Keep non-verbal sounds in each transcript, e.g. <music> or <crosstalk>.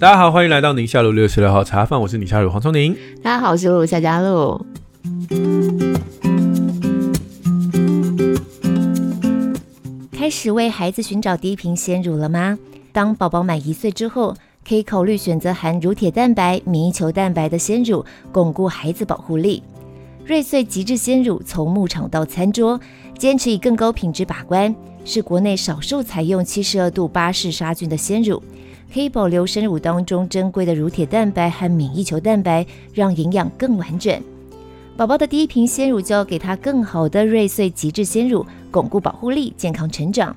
大家好，欢迎来到宁夏路六十六号茶饭，我是宁夏路黄聪宁。大家好，我是露露夏佳璐。开始为孩子寻找第一瓶鲜乳了吗？当宝宝满一岁之后，可以考虑选择含乳铁蛋白、免疫球蛋白的鲜乳，巩固孩子保护力。瑞穗极致鲜乳从牧场到餐桌，坚持以更高品质把关，是国内少数采用七十二度巴氏杀菌的鲜乳。可以保留生乳当中珍贵的乳铁蛋白和免疫球蛋白，让营养更完整。宝宝的第一瓶鲜乳就要给他更好的瑞穗极致鲜乳，巩固保护力，健康成长。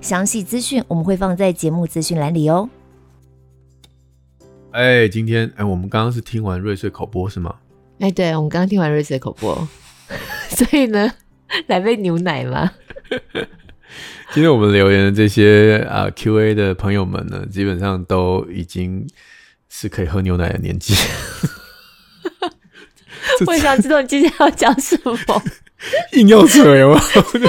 详细资讯我们会放在节目资讯栏里哦。哎，今天哎，我们刚刚是听完瑞穗口播是吗？哎，对，我们刚刚听完瑞穗口播，<laughs> 所以呢，来杯牛奶吗？今天我们留言的这些啊 Q&A 的朋友们呢，基本上都已经是可以喝牛奶的年纪。我也想知道你今天要讲什么。<laughs> 硬要扯吗？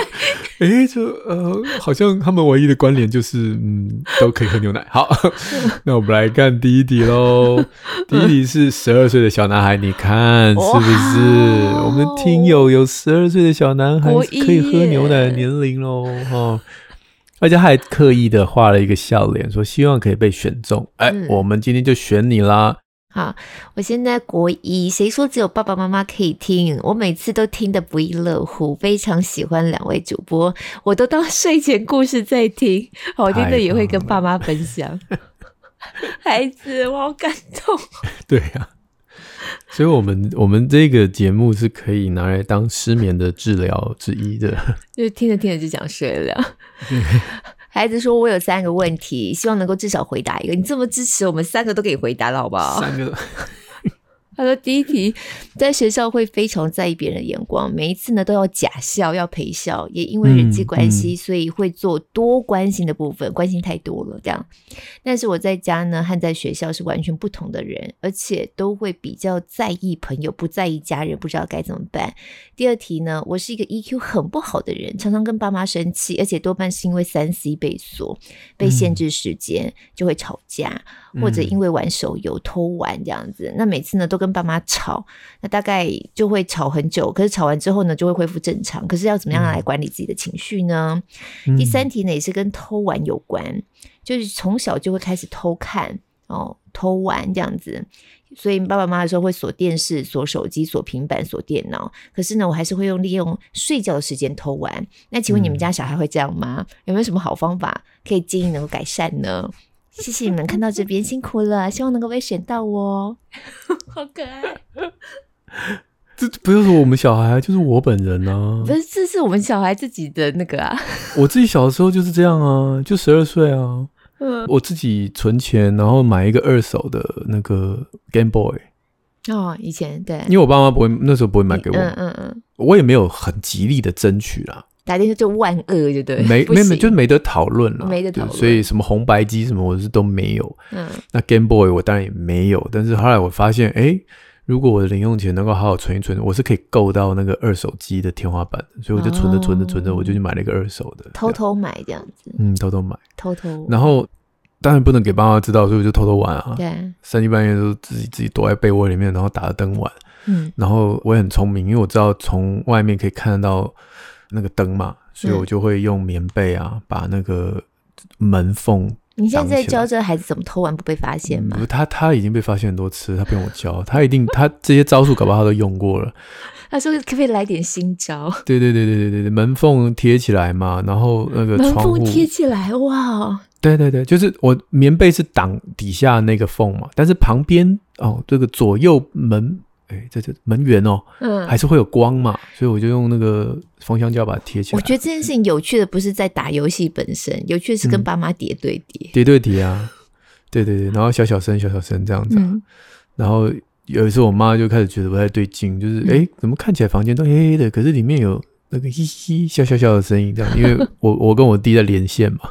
<laughs> 哎，就呃，好像他们唯一的关联就是，嗯，都可以喝牛奶。好，<laughs> 那我们来看第一题喽。第一题是十二岁的小男孩，你看是不是？我们听友有十二岁的小男孩可以喝牛奶的年龄喽，哈。而且他还刻意的画了一个笑脸，说希望可以被选中。哎，我们今天就选你啦。好，我现在国一，谁说只有爸爸妈妈可以听？我每次都听得不亦乐乎，非常喜欢两位主播，我都当睡前故事在听，好听的也会跟爸妈分享。<laughs> 孩子，我好感动。<laughs> 对呀、啊，所以我们我们这个节目是可以拿来当失眠的治疗之一的，<laughs> 就听着听着就想睡了。孩子说：“我有三个问题，希望能够至少回答一个。你这么支持我们，三个都可以回答了，好不好？”三个。他说：“第一题，在学校会非常在意别人的眼光，每一次呢都要假笑，要陪笑，也因为人际关系，所以会做多关心的部分，关心太多了这样。但是我在家呢和在学校是完全不同的人，而且都会比较在意朋友，不在意家人，不知道该怎么办。第二题呢，我是一个 EQ 很不好的人，常常跟爸妈生气，而且多半是因为三 C 被锁、被限制时间，就会吵架。”或者因为玩手游偷玩这样子，那每次呢都跟爸妈吵，那大概就会吵很久。可是吵完之后呢，就会恢复正常。可是要怎么样来管理自己的情绪呢？嗯、第三题呢也是跟偷玩有关，就是从小就会开始偷看哦，偷玩这样子。所以爸爸妈妈说会锁电视、锁手机、锁平板、锁电脑。可是呢，我还是会用利用睡觉的时间偷玩。那请问你们家小孩会这样吗？有没有什么好方法可以建议能够改善呢？谢谢你们看到这边辛苦了，<laughs> 希望能够被选到哦，<laughs> 好可爱。这不就是我们小孩，就是我本人啊。不是，这是我们小孩自己的那个啊。<laughs> 我自己小的时候就是这样啊，就十二岁啊。嗯，我自己存钱，然后买一个二手的那个 Game Boy。哦，以前对，因为我爸妈不会，那时候不会买给我。嗯嗯嗯，我也没有很极力的争取啦。打电话就万恶，就对，没没没，就是没得讨论了，没得讨论。所以什么红白机什么，我是都没有。嗯，那 Game Boy 我当然也没有。但是后来我发现，哎、欸，如果我的零用钱能够好好存一存，我是可以够到那个二手机的天花板。所以我就存着存着存着，我就去买了一个二手的，偷偷买这样子。嗯，偷偷买，偷偷。然后当然不能给爸妈知道，所以我就偷偷玩啊。对，三更半夜都自己自己躲在被窝里面，然后打着灯玩。嗯，然后我也很聪明，因为我知道从外面可以看得到那个灯嘛。所以我就会用棉被啊，把那个门缝。你现在在教这个孩子怎么偷玩不被发现吗？嗯、他他已经被发现很多次，他不用我教，他一定他这些招数搞不好他都用过了。<laughs> 他说可不可以来点新招？对对对对对对对，门缝贴起来嘛，然后那个窗户门缝贴起来，哇！对对对，就是我棉被是挡底下那个缝嘛，但是旁边哦，这个左右门。哎，这这门缘哦，嗯，还是会有光嘛，所以我就用那个封箱胶把它贴起来。我觉得这件事情有趣的不是在打游戏本身，有趣的是跟爸妈叠对叠，叠对叠啊，对对对，然后小小声小小声这样子，嗯，然后有一次我妈就开始觉得不太对劲，就是哎，怎么看起来房间都黑黑的，可是里面有那个嘻嘻笑笑笑的声音，这样，因为我我跟我弟在连线嘛，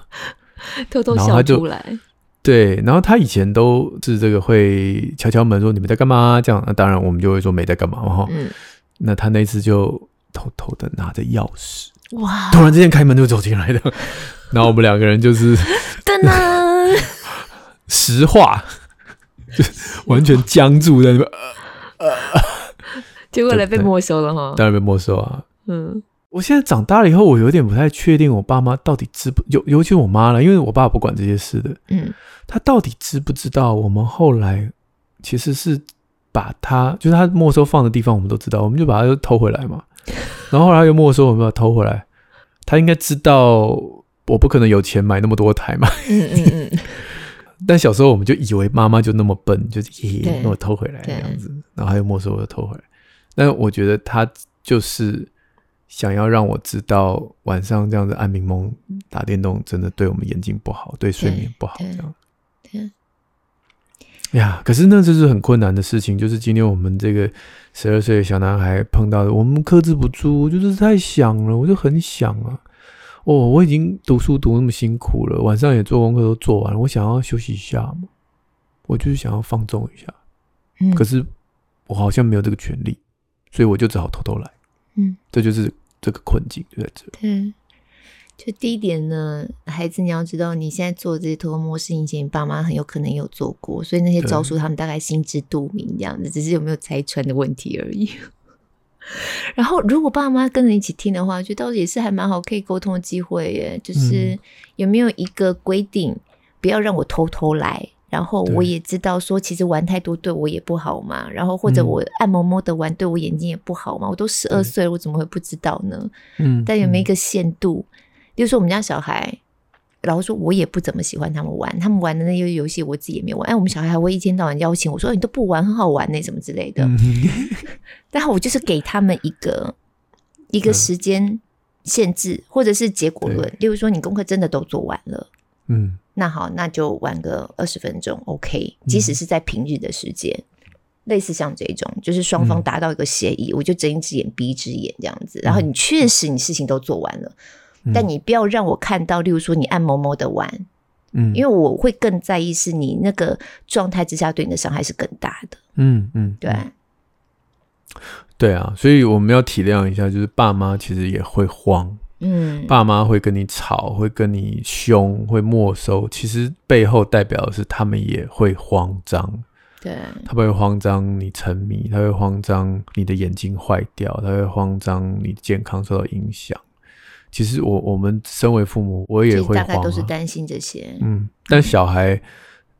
<laughs> 偷偷笑出来。对，然后他以前都是这个会敲敲门说，你们在干嘛？这样，那当然我们就会说没在干嘛哈。嗯，那他那次就偷偷的拿着钥匙，哇！突然之间开门就走进来的，<laughs> 然后我们两个人就是，<laughs> 噔噔，实话就 <laughs> 完全僵住在那边。呃，结果来被没收了哈。当然被没收啊。嗯，我现在长大了以后，我有点不太确定我爸妈到底知不，尤尤其我妈了，因为我爸不管这些事的。嗯，他到底知不知道我们后来其实是把他，就是他没收放的地方，我们都知道，我们就把他又偷回来嘛。然后后来又没收，我们把他偷回来。他应该知道我不可能有钱买那么多台嘛。嗯嗯嗯。<laughs> 但小时候我们就以为妈妈就那么笨，就是嘿嘿，那我偷回来这样子，然后还有没收我又偷回来。但我觉得他就是想要让我知道晚上这样子暗迷蒙打电动真的对我们眼睛不好，对睡眠不好这样。对。呀，可是那这是很困难的事情，就是今天我们这个十二岁的小男孩碰到的，我们克制不住，就是太想了，我就很想啊。哦，我已经读书读那么辛苦了，晚上也做功课都做完了，我想要休息一下嘛，我就是想要放纵一下，嗯，可是我好像没有这个权利，所以我就只好偷偷来，嗯，这就是这个困境就在这里。嗯，就第一点呢，孩子你要知道，你现在做这些偷偷摸事情，以前你爸妈很有可能有做过，所以那些招数他们大概心知肚明，这样子，只是有没有拆穿的问题而已。<laughs> 然后，如果爸妈跟着一起听的话，觉得倒也是还蛮好，可以沟通的机会耶。就是有没有一个规定，不要让我偷偷来。然后我也知道说，其实玩太多对我也不好嘛。然后或者我按摩摸的玩，对我眼睛也不好嘛。我都十二岁了，我怎么会不知道呢？嗯。但有没有一个限度？比如说我们家小孩。然后说，我也不怎么喜欢他们玩，他们玩的那些游戏，我自己也没玩。哎，我们小孩还会一天到晚邀请我说，你都不玩，很好玩那什么之类的。<laughs> 然后我就是给他们一个一个时间限制，或者是结果论。例如说，你功课真的都做完了，嗯，那好，那就玩个二十分钟，OK。即使是在平日的时间，类似像这种，就是双方达到一个协议，我就睁一只眼闭一只眼这样子。然后你确实你事情都做完了。但你不要让我看到，例如说你暗摸摸的玩，嗯，因为我会更在意是你那个状态之下对你的伤害是更大的，嗯嗯，对，对啊，所以我们要体谅一下，就是爸妈其实也会慌，嗯，爸妈会跟你吵，会跟你凶，会没收，其实背后代表的是他们也会慌张，对，他会慌张你沉迷，他会慌张你的眼睛坏掉，他会慌张你健康受到影响。其实我我们身为父母，我也会慌、啊、大概都是担心这些。嗯，但小孩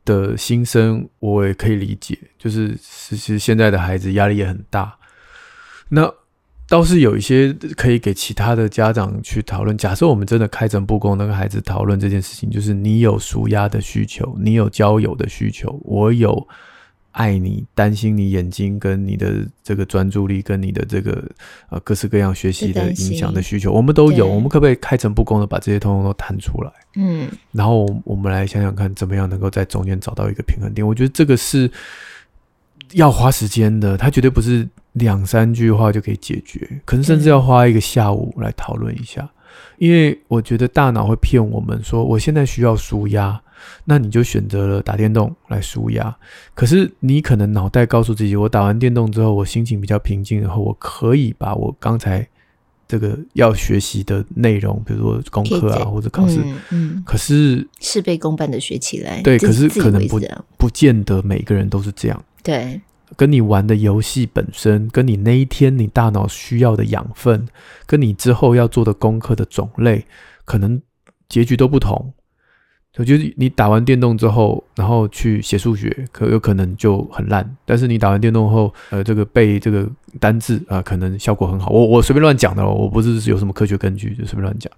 的心声我也可以理解，就是其实现在的孩子压力也很大。那倒是有一些可以给其他的家长去讨论。假设我们真的开诚布公，那个孩子讨论这件事情，就是你有纾压的需求，你有交友的需求，我有。爱你，担心你眼睛跟你的这个专注力，跟你的这个呃各式各样学习的影响的需求，我们都有。我们可不可以开诚布公的把这些通通都谈出来？嗯，然后我们来想想看，怎么样能够在中间找到一个平衡点？我觉得这个是要花时间的，它绝对不是两三句话就可以解决，可能甚至要花一个下午来讨论一下。因为我觉得大脑会骗我们说，我现在需要舒压。那你就选择了打电动来舒压，可是你可能脑袋告诉自己，我打完电动之后，我心情比较平静，然后我可以把我刚才这个要学习的内容，比如说功课啊或者考试，嗯，嗯，可是事倍功半的学起来，对，可是可能不不见得每个人都是这样，对，跟你玩的游戏本身，跟你那一天你大脑需要的养分，跟你之后要做的功课的种类，可能结局都不同。我觉得你打完电动之后，然后去写数学，可有可能就很烂。但是你打完电动后，呃，这个背这个单字啊、可能效果很好。我我随便乱讲的，我不是有什么科学根据，就随便乱讲。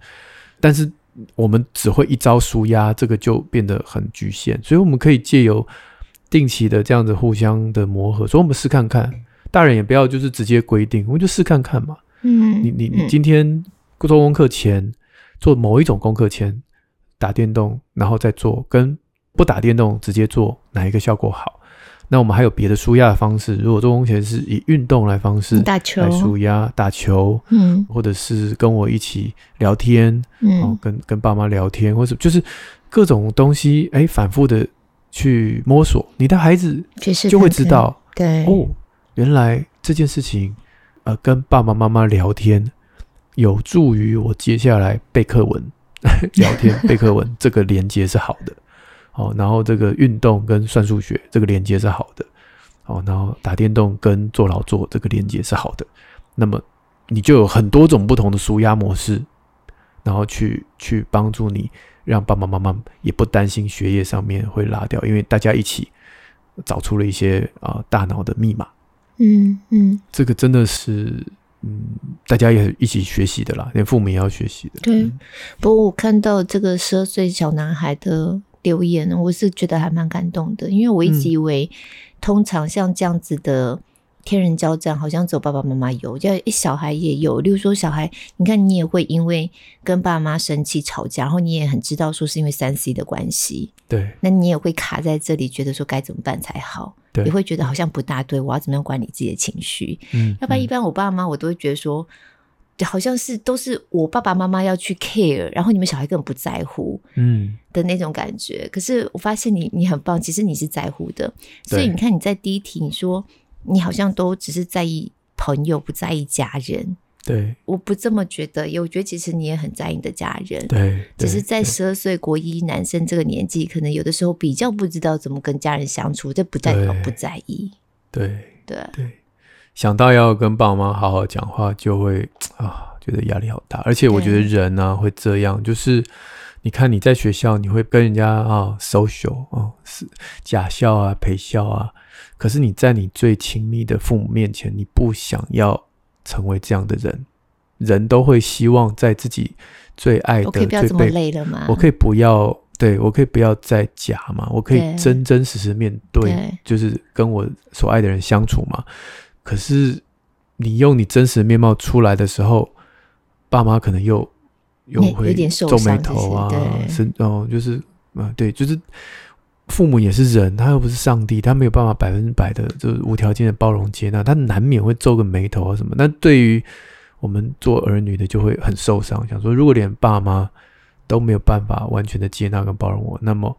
但是我们只会一招纾压，这个就变得很局限。所以我们可以借由定期的这样子互相的磨合，所以我们试看看。大人也不要就是直接规定，我们就试看看嘛。嗯，你你你今天做功课前，做某一种功课前。打电动，然后再做，跟不打电动直接做，哪一个效果好？那我们还有别的舒压的方式。如果做功课前是以运动来方式打球来舒压，打球，嗯，或者是跟我一起聊天，嗯，跟跟爸妈聊天，或者就是各种东西，哎，反复的去摸索，你的孩子就会知道，对。哦，原来这件事情，呃，跟爸爸妈妈聊天有助于我接下来背课文。<laughs> 聊天背课文，<laughs> 这个连接是好的，哦，然后这个运动跟算数学这个连接是好的，哦，然后打电动跟做劳作这个连接是好的，那么你就有很多种不同的舒压模式，然后去去帮助你，让爸爸妈妈也不担心学业上面会拉掉，因为大家一起找出了一些啊、呃、大脑的密码，嗯嗯，这个真的是。嗯，大家也一起学习的啦，连父母也要学习的。对，嗯、不过我看到这个十二岁小男孩的留言，我是觉得还蛮感动的，因为我一直以为，嗯、通常像这样子的。天人交战，好像只有爸爸妈妈有，就一小孩也有。例如说，小孩，你看你也会因为跟爸妈生气吵架，然后你也很知道说是因为三 C 的关系，对，那你也会卡在这里，觉得说该怎么办才好，对，也会觉得好像不大对，我要怎么样管理自己的情绪？嗯，要不然一般我爸妈我都会觉得说，好像是都是我爸爸妈妈要去 care，然后你们小孩根本不在乎，嗯的那种感觉。嗯、可是我发现你你很棒，其实你是在乎的，所以你看你在第一题你说。你好像都只是在意朋友，不在意家人。对，我不这么觉得。我觉得其实你也很在意你的家人。对，只是在十二岁国一男生这个年纪，可能有的时候比较不知道怎么跟家人相处。这不代表不在意。对对对，想到要跟爸妈好好讲话，就会啊，觉得压力好大。而且我觉得人呢、啊、会这样，就是你看你在学校，你会跟人家啊 social 啊，是假笑啊，陪笑啊。可是你在你最亲密的父母面前，你不想要成为这样的人。人都会希望在自己最爱的、我可以不要这么累了吗？我可以不要，对，我可以不要再假嘛？我可以真真实实面对，就是跟我所爱的人相处嘛。可是你用你真实的面貌出来的时候，爸妈可能又又会皱眉头啊，是哦，就是啊，对，就是。父母也是人，他又不是上帝，他没有办法百分之百的，就是无条件的包容接纳，他难免会皱个眉头啊什么。那对于我们做儿女的，就会很受伤，想说如果连爸妈都没有办法完全的接纳跟包容我，那么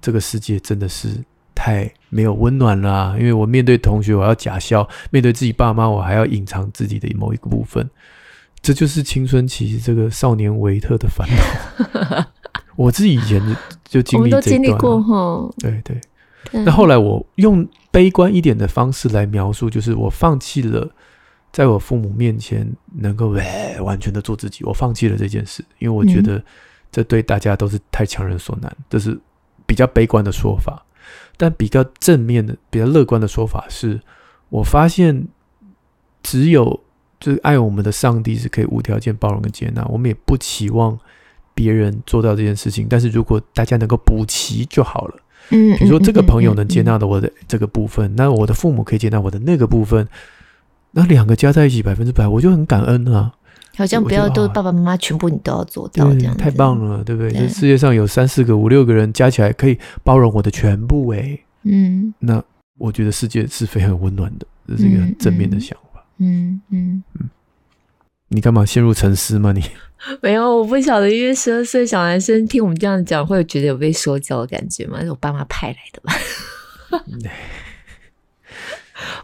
这个世界真的是太没有温暖啦啊。因为我面对同学，我要假笑；面对自己爸妈，我还要隐藏自己的某一个部分。这就是青春期这个少年维特的烦恼。<laughs> 我自己以前就经历这段，我们都经历过哈。对对，对，那后来我用悲观一点的方式来描述，就是我放弃了在我父母面前能够完全的做自己，我放弃了这件事，因为我觉得这对大家都是太强人所难，这是比较悲观的说法。但比较正面的、比较乐观的说法是，我发现只有就是爱我们的上帝是可以无条件包容跟接纳，我们也不期望。别人做到这件事情，但是如果大家能够补齐就好了。嗯，比如说这个朋友能接纳的我的这个部分，那我的父母可以接纳我的那个部分，那两个加在一起百分之百，我就很感恩啊。好像不要都爸爸妈妈全部你都要做到这样，太棒了，对不对？这世界上有三四个、五六个人加起来可以包容我的全部，哎，嗯，那我觉得世界是非常温暖的，这是一个很正面的想法。嗯嗯嗯，你干嘛陷入沉思吗？你？<laughs> 没有，我不晓得，因为十二岁小男生听我们这样讲，会有觉得有被说教的感觉吗？是我爸妈派来的吧？<laughs>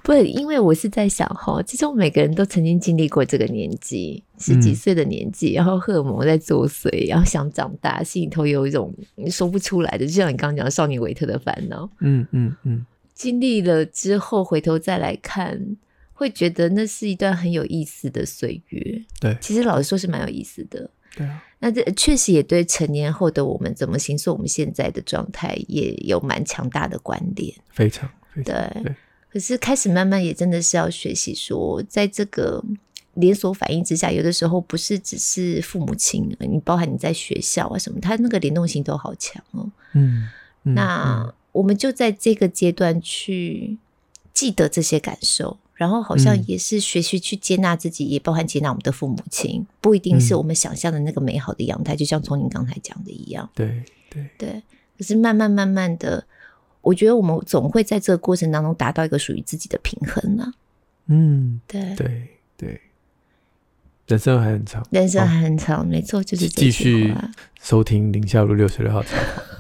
不是，因为我是在想哈，其实我们每个人都曾经经历过这个年纪，十几岁的年纪，嗯、然后荷尔蒙在作祟，然后想长大，心里头有一种说不出来的，就像你刚刚讲的少女维特的烦恼。嗯嗯嗯，经历了之后，回头再来看。会觉得那是一段很有意思的岁月，对，其实老实说是蛮有意思的，对啊。那这确实也对成年后的我们怎么形塑我们现在的状态也有蛮强大的关联，非常，非常对，对。可是开始慢慢也真的是要学习说，在这个连锁反应之下，有的时候不是只是父母亲，你包含你在学校啊什么，他那个联动性都好强哦。嗯，嗯，那我们就在这个阶段去记得这些感受。然后好像也是学习去接纳自己，嗯、也包含接纳我们的父母亲，不一定是我们想象的那个美好的样态。嗯、就像从您刚才讲的一样，对对对。可是慢慢慢慢的，我觉得我们总会在这个过程当中达到一个属于自己的平衡呢。嗯，对对对。人生还很长，人生还很长，哦、没错，就是继续收听林夏路六十六号茶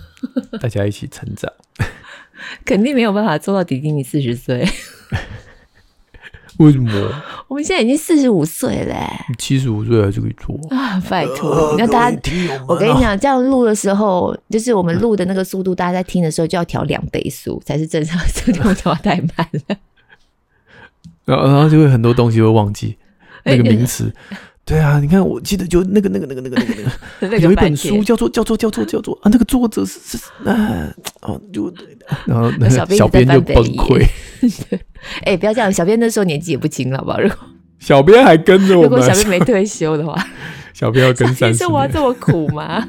<laughs> 大家一起成长。<laughs> 肯定没有办法做到迪迪你四十岁。为什么？<laughs> 我们现在已经四十五岁了，七十五岁还是可以做啊！拜托，那大家，我跟你讲，这样录的时候，就是我们录的那个速度，大家在听的时候就要调两倍速才是正常，速度调太慢了。<laughs> 然后，然后就会很多东西会忘记那个名词。对啊，你看，我记得就那个那个那个那个那个 <laughs> 那个有一本书叫做叫做叫做叫做啊，那个作者是是啊哦就然后那小编就崩溃。<laughs> 哎，不要这样，小编那时候年纪也不轻了，好不好？如果小编还跟着我们，如果小编没退休的话，<laughs> 小编要跟三十年，生活这么苦吗？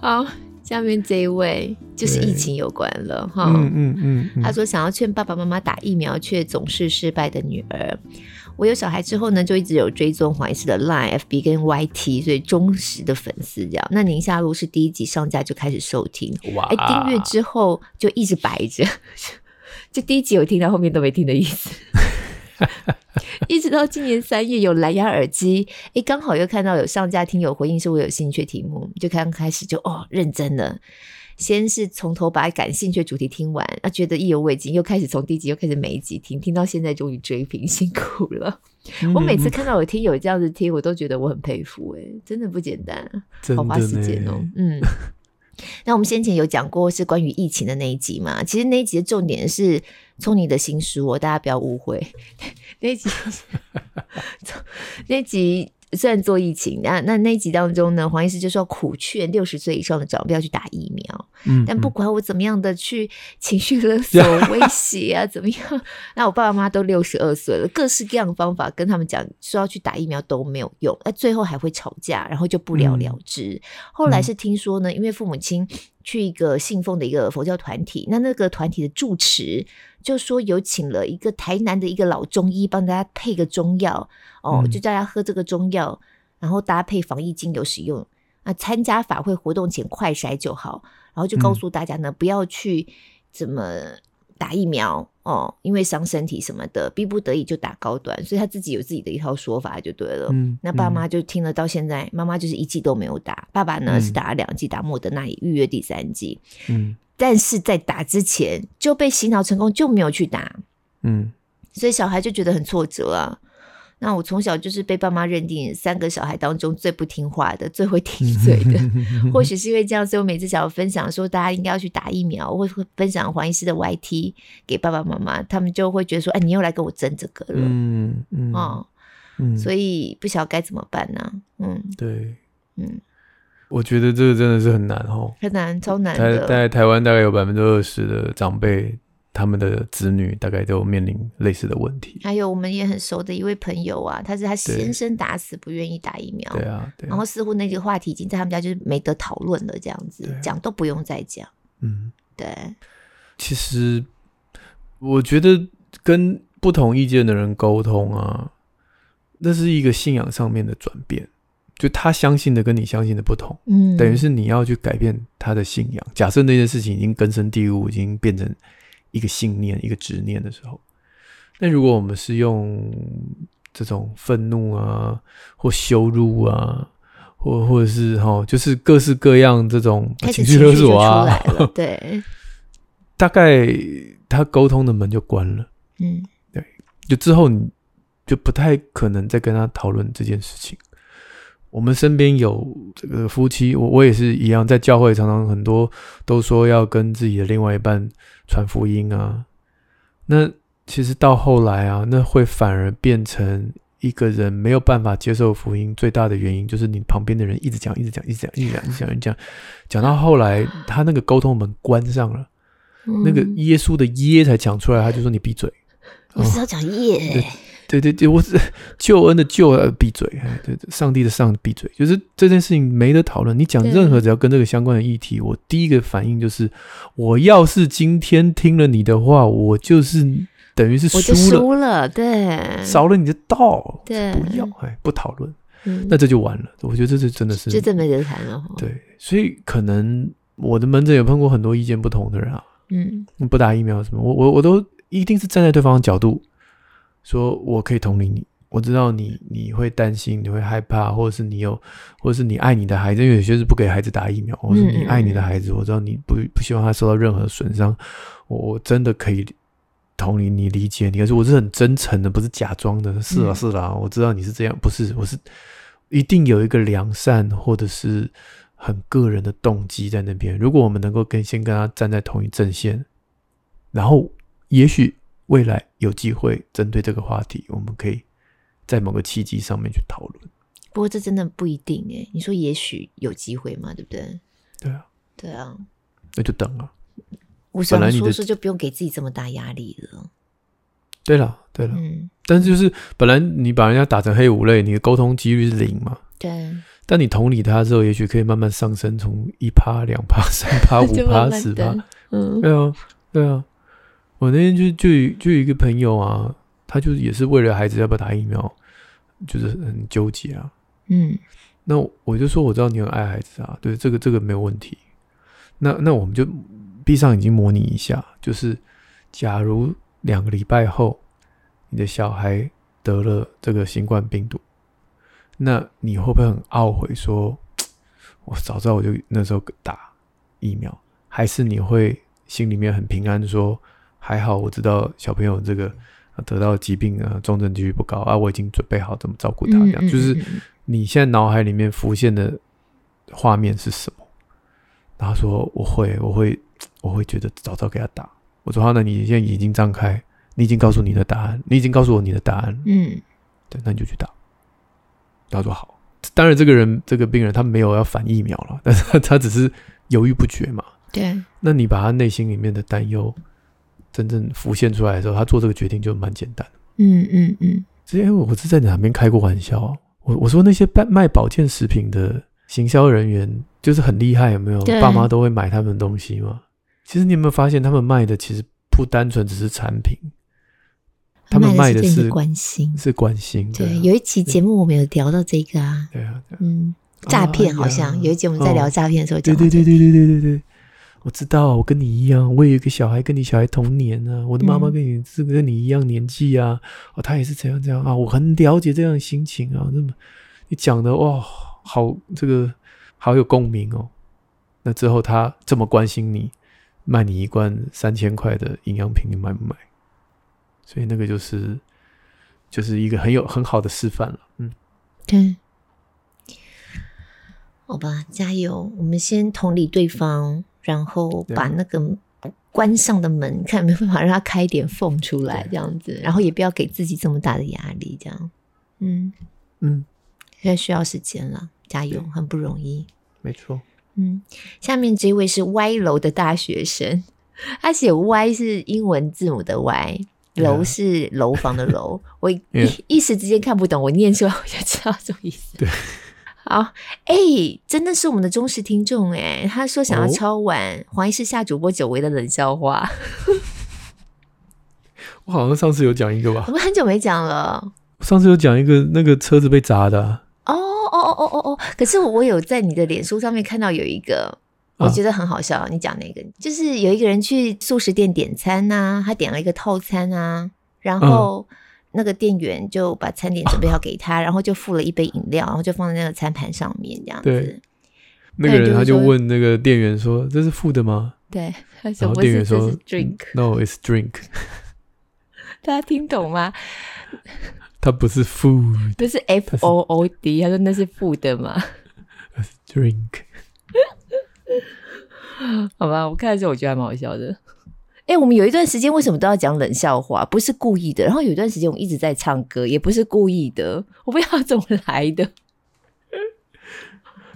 好。下面这一位就是疫情有关了哈，嗯嗯嗯，嗯，他说想要劝爸爸妈妈打疫苗，却总是失败的女儿。我有小孩之后呢，就一直有追踪黄医师的 Line、FB 跟 YT，所以忠实的粉丝这样。那宁夏路是第一集上架就开始收听，哇，哎，订阅之后就一直摆着，<laughs> 就第一集有听到后面都没听的意思。<laughs> 一直到今年三月有蓝牙耳机，哎，刚好又看到有上架听友回应是我有兴趣的题目，就刚开始就哦认真了，先是从头把感兴趣的主题听完，啊觉得意犹未尽，又开始从第一集又开始每一集听，听到现在终于追平，辛苦了。嗯、我每次看到有听友这样子听，我都觉得我很佩服，哎，真的不简单，好花时间哦，嗯。<laughs> 那我们先前有讲过是关于疫情的那一集嘛？其实那一集的重点是聪尼的新书哦，大家不要误会。<laughs> 那一集，<laughs> 那一集。虽然做疫情，那那那一集当中呢，黄医师就说苦劝六十岁以上的长辈要去打疫苗。嗯，但不管我怎么样的去情绪勒索、威胁啊，<laughs> 怎么样，<laughs> 那我爸爸妈妈都六十二岁了，各式各样的方法跟他们讲说要去打疫苗都没有用，那最后还会吵架，然后就不了了之。嗯、后来是听说呢，因为父母亲去一个信奉的一个佛教团体，那那个团体的住持就说有请了一个台南的一个老中医帮大家配个中药。哦，就叫他喝这个中药，然后搭配防疫精油使用。那参加法会活动前快筛就好，然后就告诉大家呢，不要去怎么打疫苗哦，因为伤身体什么的，逼不得已就打高端。所以他自己有自己的一套说法就对了。嗯，那爸妈就听了到现在，妈妈就是一剂都没有打，爸爸呢是打了两剂，打莫德纳也预约第三剂。嗯，但是在打之前就被洗脑成功，就没有去打。嗯，所以小孩就觉得很挫折啊。那我从小就是被爸妈认定三个小孩当中最不听话的，最会顶嘴的。<laughs> 或许是因为这样，所以我每次想要分享说大家应该要去打疫苗，或会分享黄医师的 YT 给爸爸妈妈，他们就会觉得说：“哎，你又来跟我争这个了。嗯”嗯哦嗯，所以不晓得该怎么办呢、啊？嗯，对，嗯，我觉得这个真的是很难哦，很难，超难的。在台湾大概有百分之二十的长辈。他们的子女大概都面临类似的问题。还有我们也很熟的一位朋友啊，他是他先生打死不愿意打疫苗。对啊，对啊。然后似乎那个话题已经在他们家就是没得讨论了，这样子讲都不用再讲。嗯，对。其实我觉得跟不同意见的人沟通啊，那是一个信仰上面的转变，就他相信的跟你相信的不同。嗯，等于是你要去改变他的信仰。假设那件事情已经根深蒂固，已经变成。一个信念，一个执念的时候，那如果我们是用这种愤怒啊，或羞辱啊，或或者是哈，就是各式各样这种情绪勒索啊，对，<laughs> 大概他沟通的门就关了。嗯，对，就之后你就不太可能再跟他讨论这件事情。我们身边有这个夫妻，我我也是一样，在教会常常很多都说要跟自己的另外一半传福音啊。那其实到后来啊，那会反而变成一个人没有办法接受福音最大的原因，就是你旁边的人一直讲，一直讲，一直讲，一直讲，一直讲，一直讲，讲到后来他那个沟通门关上了，那个耶稣的耶才讲出来，他就说你闭嘴，我是要讲耶。对对对，我是救恩的救，闭嘴！哎，对对，上帝的上，闭嘴！就是这件事情没得讨论。你讲任何只要跟这个相关的议题，我第一个反应就是，我要是今天听了你的话，我就是等于是输了，输了，对，少了你的道，对，不要，哎，不讨论，嗯，那这就完了。我觉得这是真的是，这真没得谈了。对，所以可能我的门诊有碰过很多意见不同的人啊，嗯，不打疫苗什么，我我我都一定是站在对方的角度。说我可以同理你，我知道你你会担心，你会害怕，或者是你有，或者是你爱你的孩子，因为有些是不给孩子打疫苗，或者是你爱你的孩子，我知道你不不希望他受到任何损伤，我我真的可以同理你理解你，可是我是很真诚的，不是假装的。是啊是啦，我知道你是这样，不是我是一定有一个良善或者是很个人的动机在那边。如果我们能够跟先跟他站在同一阵线，然后也许未来有机会针对这个话题，我们可以。在某个契机上面去讨论，不过这真的不一定哎。你说也许有机会嘛？对不对？对啊，对啊，那就等啊。我想说说就不用给自己这么大压力了。对了，对了，嗯，但是就是本来你把人家打成黑五类，你的沟通几率是零嘛？对。但你同理他之后，也许可以慢慢上升，从一趴、两趴、三趴、五趴、<laughs> 十趴。嗯，对啊，对啊。我那天就就就有一个朋友啊。他就是也是为了孩子要不要打疫苗，就是很纠结啊。嗯，那我就说我知道你很爱孩子啊，对，这个这个没有问题。那那我们就闭上眼睛模拟一下，就是假如两个礼拜后你的小孩得了这个新冠病毒，那你会不会很懊悔说，我早知道我就那时候打疫苗，还是你会心里面很平安说，还好我知道小朋友这个。得到疾病啊，重症几率不高啊，我已经准备好怎么照顾他。这样、嗯、就是你现在脑海里面浮现的画面是什么？然后说我会，我会，我会觉得早早给他打。我说好，那你现在眼睛张开，你已经告诉你的答案，你已经告诉我你的答案。嗯，对，那你就去打。他说好。当然，这个人这个病人他没有要反疫苗了，但是他，他只是犹豫不决嘛。对。那你把他内心里面的担忧。真正浮现出来的时候，他做这个决定就蛮简单。嗯嗯嗯。之前我是在哪边开过玩笑？我我说那些卖卖保健食品的行销人员就是很厉害，有没有？爸妈都会买他们的东西吗？其实你有没有发现，他们卖的其实不单纯只是产品，他们卖的是关心，是关心。对，有一期节目我们有聊到这个啊。对啊。嗯，诈骗好像有一集我们在聊诈骗的时候讲。对对对对对对对对。我知道，我跟你一样，我也有一个小孩，跟你小孩同年啊。我的妈妈跟你是跟你一样年纪啊，哦，她也是这样这样啊。我很了解这样的心情啊。那么你讲的哇，好这个好有共鸣哦。那之后他这么关心你，卖你一罐三千块的营养品，你买不买？所以那个就是就是一个很有很好的示范了。嗯，对，好吧，加油，我们先同理对方。然后把那个关上的门，看有没有办法让它开一点缝出来，这样子。然后也不要给自己这么大的压力，这样。嗯嗯，现在需要时间了，加油，很不容易。没错。嗯，下面这位是歪楼的大学生，他写歪是英文字母的歪楼是楼房的楼。我一 <laughs> 一时之间看不懂，我念出来我就知道什么意思。对。<laughs> 好，哎、欸，真的是我们的忠实听众哎，他说想要敲碗、哦、黄医师下主播久违的冷笑话。我好像上次有讲一个吧？<laughs> 我们很久没讲了。上次有讲一个那个车子被砸的、啊。哦哦哦哦哦哦！可是我有在你的脸书上面看到有一个，我觉得很好笑。啊、你讲那个，就是有一个人去素食店点餐呐、啊，他点了一个套餐啊，然后。嗯那个店员就把餐点准备好给他，然后就付了一杯饮料，然后就放在那个餐盘上面，这样子。对，那个人他就问那个店员说：“这是付的吗？”对，然后店员说：“Drink，No, it's drink。<laughs> ”大家听懂吗？他不是 food，不是 F O O D。他说那是付的吗？Drink。<laughs> 好吧，我看的时候我觉得还蛮好笑的。哎、欸，我们有一段时间为什么都要讲冷笑话？不是故意的。然后有一段时间我们一直在唱歌，也不是故意的。我不知道怎么来的。<laughs>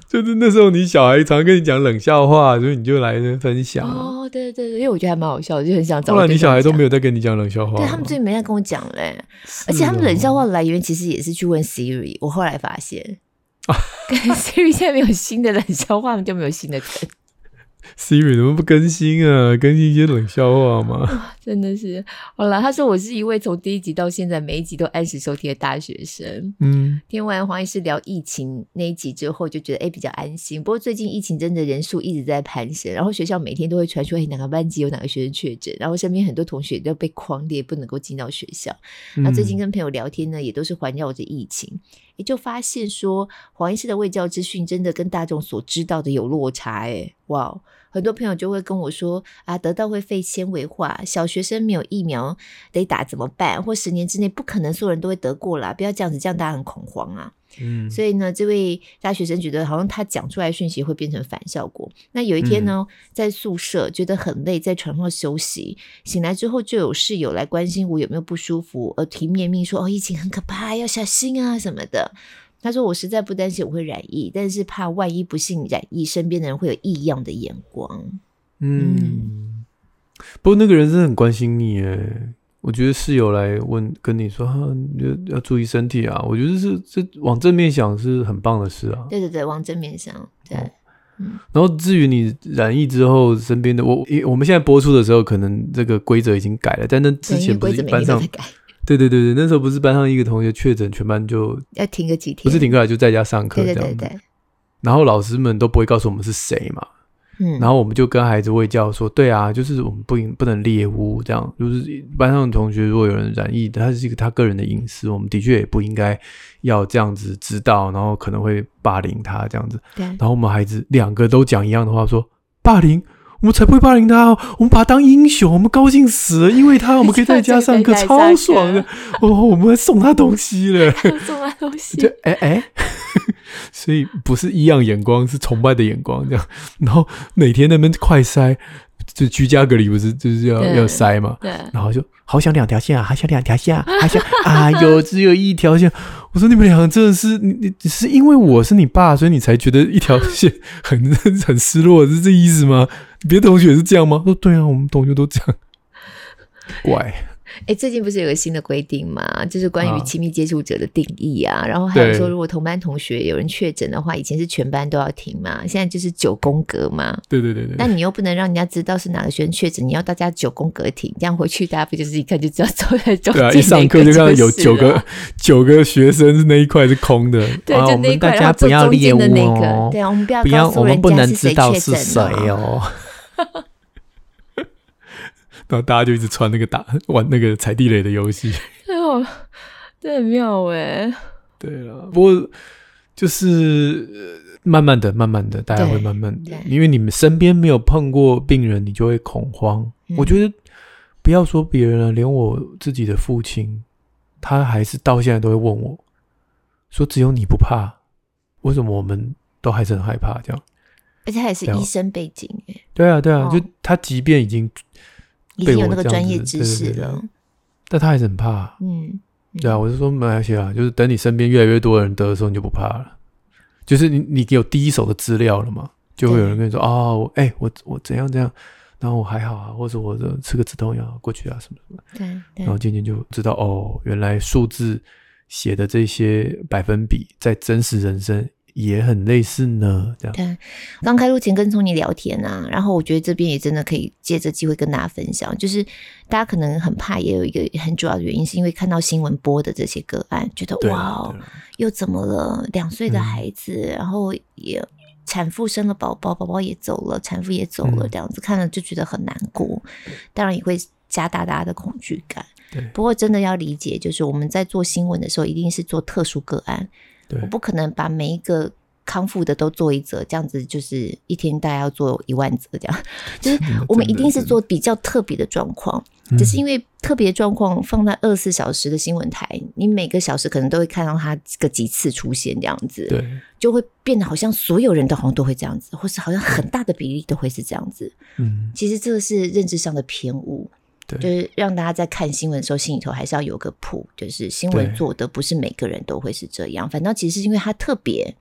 就是那时候你小孩常跟你讲冷笑话，所以你就来分享。哦，对对对，因为我觉得还蛮好笑的，就很想找。后来你小孩都没有再跟你讲冷笑话。对，他们最近没再跟我讲嘞。哦、而且他们冷笑话的来源其实也是去问 Siri。我后来发现，<laughs> 跟 Siri 现在没有新的冷笑话，他们就没有新的梗。Siri 怎么不更新啊？更新一些冷笑话吗？<laughs> 真的是，好了，他说我是一位从第一集到现在每一集都按时收听的大学生。嗯，听完黄医师聊疫情那一集之后，就觉得哎、欸、比较安心。不过最近疫情真的人数一直在攀升，然后学校每天都会传出哎哪个班级有哪个学生确诊，然后身边很多同学都被框列不能够进到学校。那、嗯、最近跟朋友聊天呢，也都是环绕着疫情，也就发现说黄医师的卫教资讯真的跟大众所知道的有落差。哎，哇！很多朋友就会跟我说啊，得到会肺纤维化，小学生没有疫苗得打怎么办？或十年之内不可能所有人都会得过啦，不要这样子，这样大家很恐慌啊。嗯，所以呢，这位大学生觉得好像他讲出来讯息会变成反效果。那有一天呢，嗯、在宿舍觉得很累，在床上休息，醒来之后就有室友来关心我有没有不舒服，而提面命说哦，疫情很可怕，要小心啊什么的。他说：“我实在不担心我会染疫，但是怕万一不幸染疫，身边的人会有异样的眼光。”嗯，嗯，不过那个人真的很关心你诶，我觉得室友来问跟你说哈，要要注意身体啊。我觉得是这往正面想是很棒的事啊。对对对，往正面想。对，嗯。然后至于你染疫之后，身边的我，我们现在播出的时候，可能这个规则已经改了，但那之前不是班上。对对对对，那时候不是班上一个同学确诊，全班就要停个几天，不是停课来就在家上课这样子。对对对对。然后老师们都不会告诉我们是谁嘛，嗯，然后我们就跟孩子喂教说，对啊，就是我们不不能猎巫这样，就是班上的同学如果有人染疫，他是一个他个人的隐私，我们的确也不应该要这样子知道，然后可能会霸凌他这样子。对。然后我们孩子两个都讲一样的话，说霸凌。我们才不会霸凌他，我们把他当英雄，我们高兴死了，因为他我们可以在家上课，超爽的。<laughs> 哦，我们还送他东西了，<laughs> 送他东西。<laughs> 对，哎哎，<laughs> 所以不是异样眼光，是崇拜的眼光这样。然后每天那边快塞。就居家隔离不是就是要要塞嘛？对，然后就好想两条线啊，<laughs> 还想两条线啊，还想啊，有只有一条线。我说你们两个真的是你你是因为我是你爸，所以你才觉得一条线很 <laughs> 很失落，是这意思吗？别的同学也是这样吗？说对啊，我们同学都这样，怪。哎，最近不是有个新的规定吗？就是关于亲密接触者的定义啊。啊然后还有说，如果同班同学有人确诊的话，以前是全班都要停嘛，现在就是九宫格嘛。对对对对。但你又不能让人家知道是哪个学生确诊，你要大家九宫格停，这样回去大家不就是一看就知道坐在中间、对啊，一上课就看到有九个九个学生是那一块是空的。对，就那一块，然后中间的那个。对啊，我们不要我们不能知道是谁哦。然后大家就一直穿那个打玩那个踩地雷的游戏，<laughs> 哎呦，这很妙哎。对了，不过就是慢慢的、慢慢的，大家会慢慢的，因为你们身边没有碰过病人，你就会恐慌。嗯、我觉得不要说别人了，连我自己的父亲，他还是到现在都会问我，说只有你不怕，为什么我们都还是很害怕这样？而且他也是医生背景哎。对啊，对啊，就他即便已经。已经有那个专业知识了，但他还是很怕。嗯，对啊，我是说没关系啊，就是等你身边越来越多人得的时候，你就不怕了。就是你你有第一手的资料了嘛，就会有人跟你说哦，哎，我我怎样怎样，然后我还好啊，或者我的吃个止痛药过去啊，什么什么。对，然后渐渐就知道哦，原来数字写的这些百分比在真实人生。也很类似呢，这样。对，刚开录前跟聪妮聊天啊，然后我觉得这边也真的可以借着机会跟大家分享，就是大家可能很怕，也有一个很主要的原因，是因为看到新闻播的这些个案，觉得哇，又怎么了？两岁的孩子，嗯、然后也产妇生了宝宝，宝宝也走了，产妇也走了，这样子、嗯、看了就觉得很难过，当然也会加大大家的恐惧感。不过真的要理解，就是我们在做新闻的时候，一定是做特殊个案。我不可能把每一个康复的都做一则，这样子就是一天大概要做一万则，这样。<laughs> 就是我们一定是做比较特别的状况，只是因为特别状况放在二十四小时的新闻台，你每个小时可能都会看到它个几次出现，这样子，对，就会变得好像所有人都好像都会这样子，或是好像很大的比例都会是这样子，嗯，其实这个是认知上的偏误。对就是让大家在看新闻的时候，心里头还是要有个谱，就是新闻做的不是每个人都会是这样。反倒其实是因为它特别，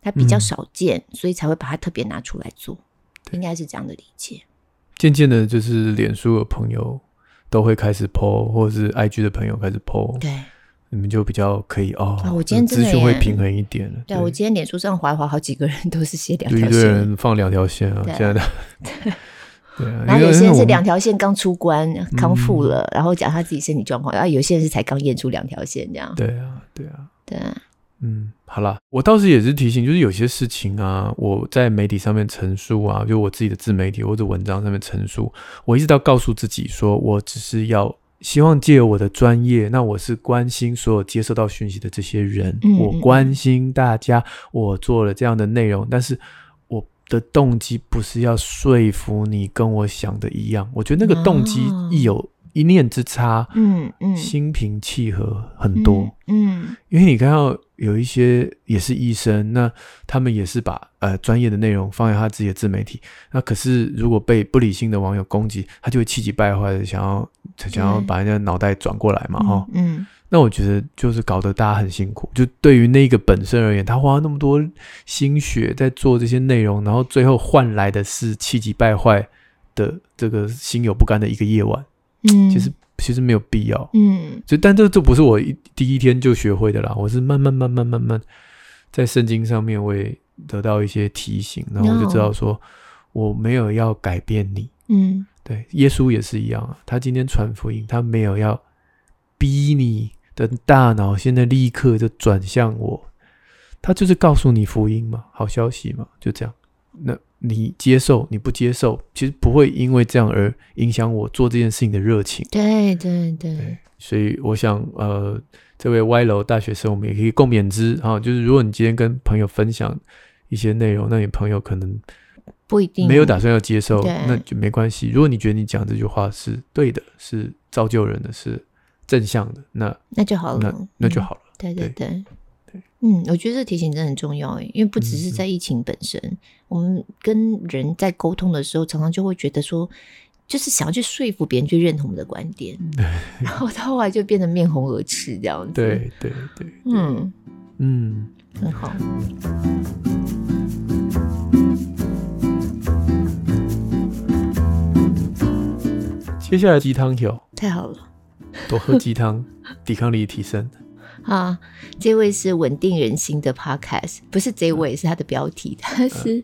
它比较少见，嗯、所以才会把它特别拿出来做，对应该是这样的理解。渐渐的，就是脸书的朋友都会开始 po，或者是 IG 的朋友开始 po，对，你们就比较可以哦。啊、我今天资讯会平衡一点了。对，对我今天脸书上滑一滑，好几个人都是写两条线，一堆人放两条线啊，现在的。<laughs> 对啊，然后有些人是两条线刚出关康复了，嗯、然后讲他自己身体状况，然后有些人是才刚验出两条线这样。对啊，对啊，对啊。嗯，好啦，我倒是也是提醒，就是有些事情啊，我在媒体上面陈述啊，就我自己的自媒体或者文章上面陈述，我一直都告诉自己说，我只是要希望借由我的专业，那我是关心所有接收到讯息的这些人，嗯、我关心大家，我做了这样的内容，但是我的动机不是要说服你跟我想的一样，我觉得那个动机一有。一念之差，嗯嗯，心平气和很多，嗯，嗯，因为你看到有一些也是医生，那他们也是把呃专业的内容放在他自己的自媒体，那可是如果被不理性的网友攻击，他就会气急败坏的想要想要把人家脑袋转过来嘛，哈，嗯，那我觉得就是搞得大家很辛苦，就对于那个本身而言，他花了那么多心血在做这些内容，然后最后换来的是气急败坏的这个心有不甘的一个夜晚。嗯，其实其实没有必要。嗯，就但这这不是我一第一天就学会的啦，我是慢慢慢慢慢慢在圣经上面我也得到一些提醒，然后我就知道说我没有要改变你。嗯，对，耶稣也是一样啊，他今天传福音，他没有要逼你的大脑现在立刻就转向我，他就是告诉你福音嘛，好消息嘛，就这样。那。你接受，你不接受，其实不会因为这样而影响我做这件事情的热情。对对对，对，所以我想，呃，这位歪楼大学生，我们也可以共勉之啊。就是如果你今天跟朋友分享一些内容，那你朋友可能不一定没有打算要接受，那就没关系。如果你觉得你讲这句话是对的，是造就人的，是正向的，那那就好了，那那就好了。嗯、对对。对。对。嗯，我觉得这个提醒真的很重要诶，因为不只是在疫情本身，嗯、我们跟人在沟通的时候，常常就会觉得说，就是想要去说服别人去认同我们的观点，<laughs> 对然后到后来就变得面红耳赤这样子。对对对，嗯。嗯，很好。接下来鸡汤条，太好了，多喝鸡汤，<laughs> 抵抗力提升。啊，这位是稳定人心的 Podcast，不是这位，是他的标题，他是。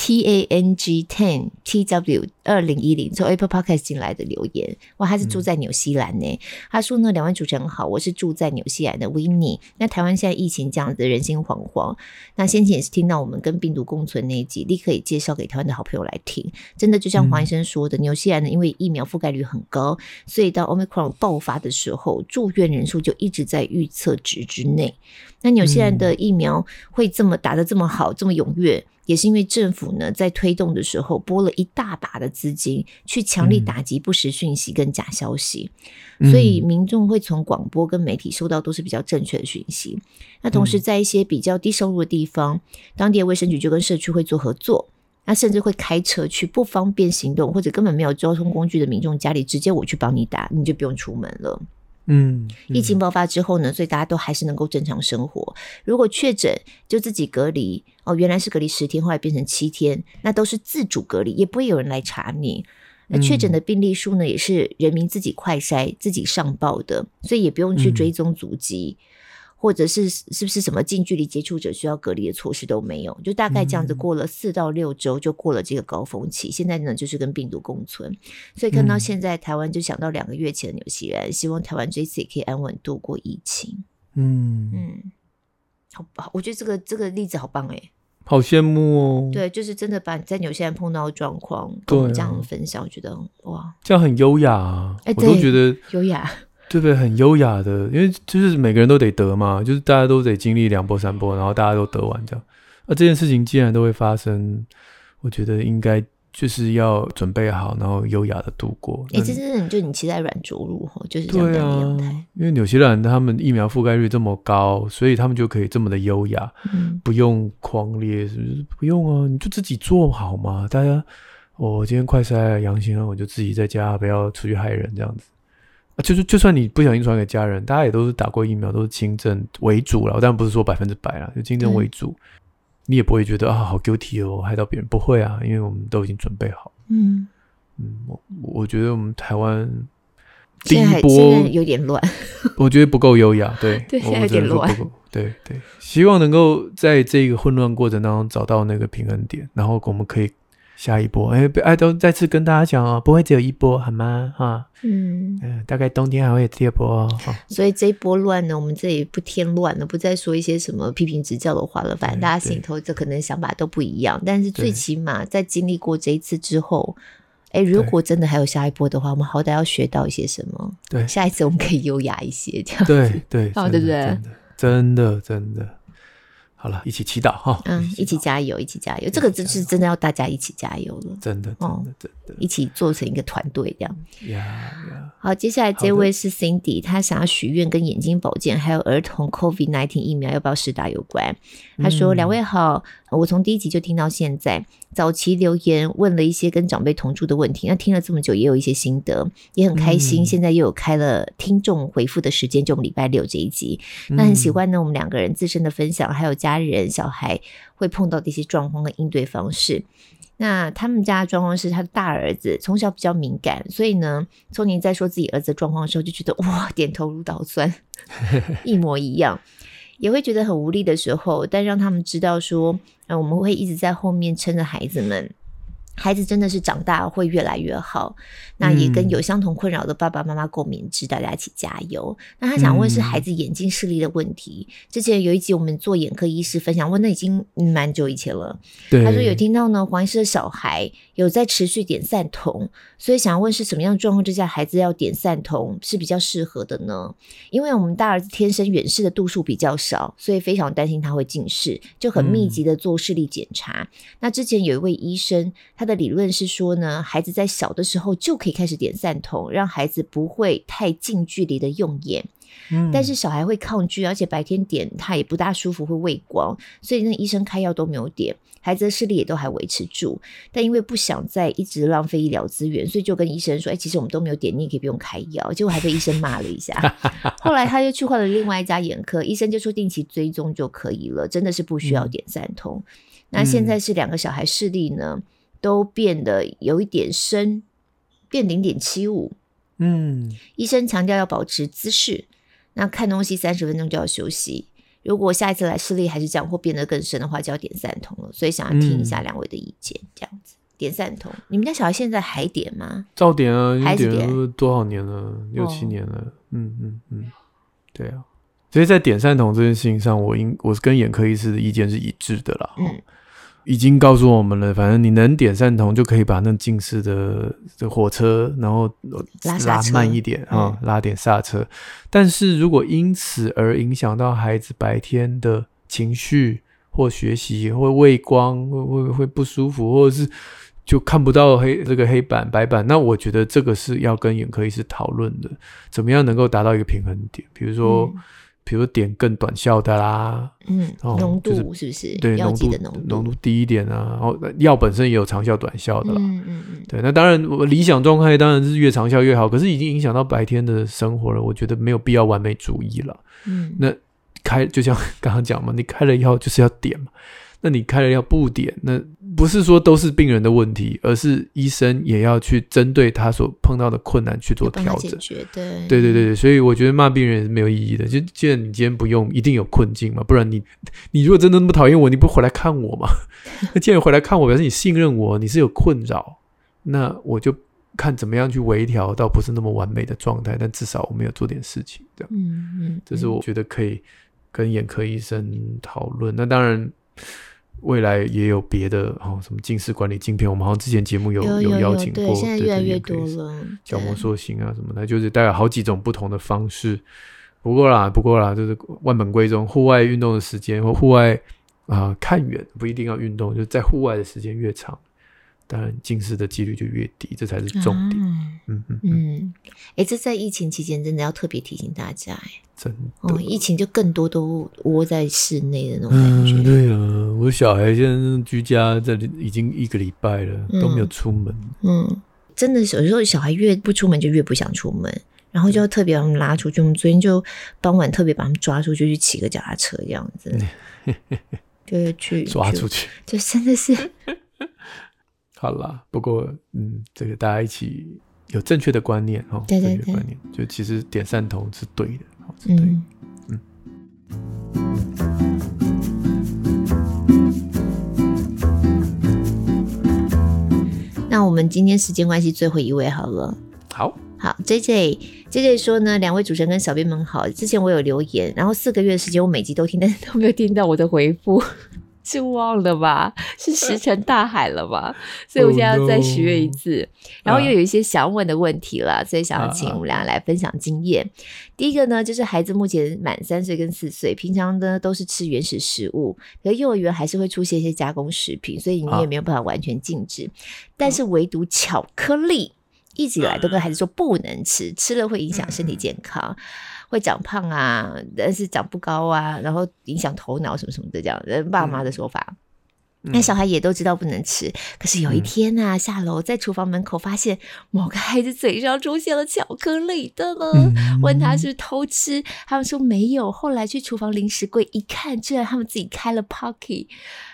T A N G Ten T W 二零一零从 Apple Podcast 进来的留言，哇，他是住在纽西兰呢。嗯、他说呢，两位主持人好，我是住在纽西兰的 Winnie。那台湾现在疫情这样子，人心惶惶。那先前也是听到我们跟病毒共存那一集，立刻也介绍给台湾的好朋友来听。真的就像黄医生说的，纽、嗯、西兰呢，因为疫苗覆盖率很高，所以到 Omicron 爆发的时候，住院人数就一直在预测值之内。那纽西兰的疫苗会这么打得这么好，这么踊跃？也是因为政府呢，在推动的时候拨了一大把的资金，去强力打击不实讯息跟假消息，嗯、所以民众会从广播跟媒体收到都是比较正确的讯息。那同时在一些比较低收入的地方，嗯、当地的卫生局就跟社区会做合作，那甚至会开车去不方便行动或者根本没有交通工具的民众家里，直接我去帮你打，你就不用出门了。嗯，疫情爆发之后呢，所以大家都还是能够正常生活。如果确诊，就自己隔离哦，原来是隔离十天，后来变成七天，那都是自主隔离，也不会有人来查你。那确诊的病例数呢，也是人民自己快筛、自己上报的，所以也不用去追踪足迹。嗯或者是是不是什么近距离接触者需要隔离的措施都没有，就大概这样子过了四到六周就过了这个高峰期。嗯、现在呢，就是跟病毒共存，所以看到现在台湾就想到两个月前的纽西兰，希望台湾这次也可以安稳度过疫情。嗯嗯，好，我觉得这个这个例子好棒哎，好羡慕哦。对，就是真的把你在纽西兰碰到的状况跟我们这样分享，我觉得哇，这样很优雅啊，欸、我都觉得优雅。对不对？很优雅的，因为就是每个人都得得嘛，就是大家都得经历两波三波，然后大家都得完这样。那这件事情既然都会发生，我觉得应该就是要准备好，然后优雅的度过。哎，这是你就你期待软着陆哈，就是这样的状态。因为纽西兰他们疫苗覆盖率这么高，所以他们就可以这么的优雅，嗯、不用狂烈，是不是？不用啊，你就自己做好嘛。大家，我今天快筛阳性了，我就自己在家，不要出去害人这样子。就是，就算你不小心传给家人，大家也都是打过疫苗，都是轻症为主了。当然不是说百分之百啦，就轻症为主，嗯、你也不会觉得啊，好 guilty 哦，害到别人，不会啊，因为我们都已经准备好。嗯嗯，我我觉得我们台湾第一波有点乱，<laughs> 我觉得不够优雅，对，对，现在有点乱，对对，希望能够在这个混乱过程当中找到那个平衡点，然后我们可以。下一波，哎，哎，都再次跟大家讲哦，不会只有一波，好吗？哈，嗯，嗯，大概冬天还会有第二波哦。所以这一波乱呢，我们这里不添乱了，不再说一些什么批评指教的话了。反正大家心里头这可能想法都不一样，但是最起码在经历过这一次之后，哎，如果真的还有下一波的话，我们好歹要学到一些什么。对，下一次我们可以优雅一些，这样子。对对，好，对不对？真的真的。好了，一起祈祷哈。嗯，一起，加油，一起加油。这个真是真的要大家一起加油了。真的，真的，真的，一起做成一个团队这样。好，接下来这位是 Cindy，她想要许愿跟眼睛保健还有儿童 COVID-19 疫苗要不要施打有关。她说：“两、嗯、位好，我从第一集就听到现在。早期留言问了一些跟长辈同住的问题，那听了这么久也有一些心得，也很开心。嗯、现在又有开了听众回复的时间，就我们礼拜六这一集，那很喜欢呢。我们两个人自身的分享，还有家人、小孩会碰到的一些状况和应对方式。那他们家的状况是，他的大儿子从小比较敏感，所以呢，聪宁在说自己儿子的状况的时候，就觉得哇，点头如捣蒜，<laughs> 一模一样。”也会觉得很无力的时候，但让他们知道说，呃，我们会一直在后面撑着孩子们。孩子真的是长大会越来越好，那也跟有相同困扰的爸爸妈妈共勉之，大家一起加油。那他想问是孩子眼睛视力的问题。之前有一集我们做眼科医师分享，问那已经蛮久以前了。对，他说有听到呢，黄医师的小孩有在持续点散瞳，所以想要问是什么样的状况之下，孩子要点散瞳是比较适合的呢？因为我们大儿子天生远视的度数比较少，所以非常担心他会近视，就很密集的做视力检查。那之前有一位医生，他。的理论是说呢，孩子在小的时候就可以开始点散瞳，让孩子不会太近距离的用眼。嗯，但是小孩会抗拒，而且白天点他也不大舒服，会畏光，所以那医生开药都没有点，孩子的视力也都还维持住。但因为不想再一直浪费医疗资源，所以就跟医生说：“哎，其实我们都没有点，你也可以不用开药。”结果还被医生骂了一下。后来他又去换了另外一家眼科，医生就说定期追踪就可以了，真的是不需要点散瞳。嗯，那现在是两个小孩视力呢？都变得有一点深，变零点七五。嗯，医生强调要保持姿势，那看东西三十分钟就要休息。如果下一次来视力还是这样或变得更深的话，就要点散瞳了。所以想要听一下两位的意见，这样子点散瞳。你们家小孩现在还点吗？照点啊，点多少年了？六七年了。哦、嗯嗯嗯，对啊。所以在点散瞳这件事情上，我应我是跟眼科医师的意见是一致的啦。嗯。已经告诉我们了，反正你能点散瞳，就可以把那近视的这火车，然后拉慢一点啊、嗯，拉点刹车。但是如果因此而影响到孩子白天的情绪或学习，会畏光，会会会不舒服，或者是就看不到黑这个黑板白板，那我觉得这个是要跟眼科医师讨论的，怎么样能够达到一个平衡点？比如说。嗯比如点更短效的啦，嗯，浓度是不是？对，浓度浓度低一点啊。然后药本身也有长效、短效的啦。嗯嗯嗯。对，那当然，我理想状态当然是越长效越好。可是已经影响到白天的生活了，我觉得没有必要完美主义了。嗯，那开就像刚刚讲嘛，你开了药就是要点嘛。那你开了药不点，那不是说都是病人的问题，而是医生也要去针对他所碰到的困难去做调整。对对对对，所以我觉得骂病人也是没有意义的。就既然你今天不用，一定有困境嘛，不然你你如果真的那么讨厌我，你不回来看我嘛？<laughs> 那既然回来看我，表示你信任我，你是有困扰，那我就看怎么样去微调到不是那么完美的状态，但至少我们有做点事情，这样。嗯嗯，这是我觉得可以跟眼科医生讨论。那当然。未来也有别的哦，什么近视管理镜片，我们好像之前节目有有，邀请过，对，现在越来越多了，角膜塑形啊什么的，就是带有好几种不同的方式。不过啦，不过啦，就是万本归宗，户外运动的时间或户外啊、呃、看远不一定要运动，就是在户外的时间越长，当然近视的几率就越低，这才是重点。啊、嗯嗯嗯，哎、欸，这在疫情期间真的要特别提醒大家哎。真的哦，疫情就更多都窝在室内的那种感觉。嗯，对啊，我小孩现在居家在已经一个礼拜了，嗯，都没有出门。嗯，真的有时候小孩越不出门就越不想出门，然后就要特别把他们拉出去。我们昨天就傍晚特别把他们抓出去去骑个脚踏车，这样子，就是去抓出去，就真的是。好啦，不过嗯，这个大家一起有正确的观念哦，对对对，正确观念就其实点赞同是对的。子。嗯嗯。那我们今天时间关系，最后一位好了。好。好，J J J J 说呢，两位主持人跟小编们好。之前我有留言，然后四个月的时间我每集都听，但是都没有听到我的回复。是忘了吧？<laughs> 是石沉大海了吧？<laughs> 所以我现在要再许愿一次。Oh. 然后又有一些想问的问题了，所以想要请我们俩来分享经验。Uh, 第一个呢，就是孩子目前满三岁跟四岁，平常呢都是吃原始食物，可是幼儿园还是会出现一些加工食品，所以你也没有办法完全禁止。Uh, 但是唯独巧克力一直以来都跟孩子说不能吃，吃了会影响身体健康。会长胖啊，但是长不高啊，然后影响头脑什么什么的，这样人爸妈的说法。那、嗯、小孩也都知道不能吃，可是有一天啊，嗯、下楼在厨房门口发现某个孩子嘴上出现了巧克力的了，嗯、问他是偷吃，他们说没有。后来去厨房零食柜一看，居然他们自己开了 Pocky